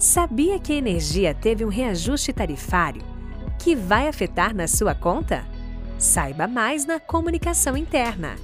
Sabia que a energia teve um reajuste tarifário que vai afetar na sua conta? Saiba mais na comunicação interna.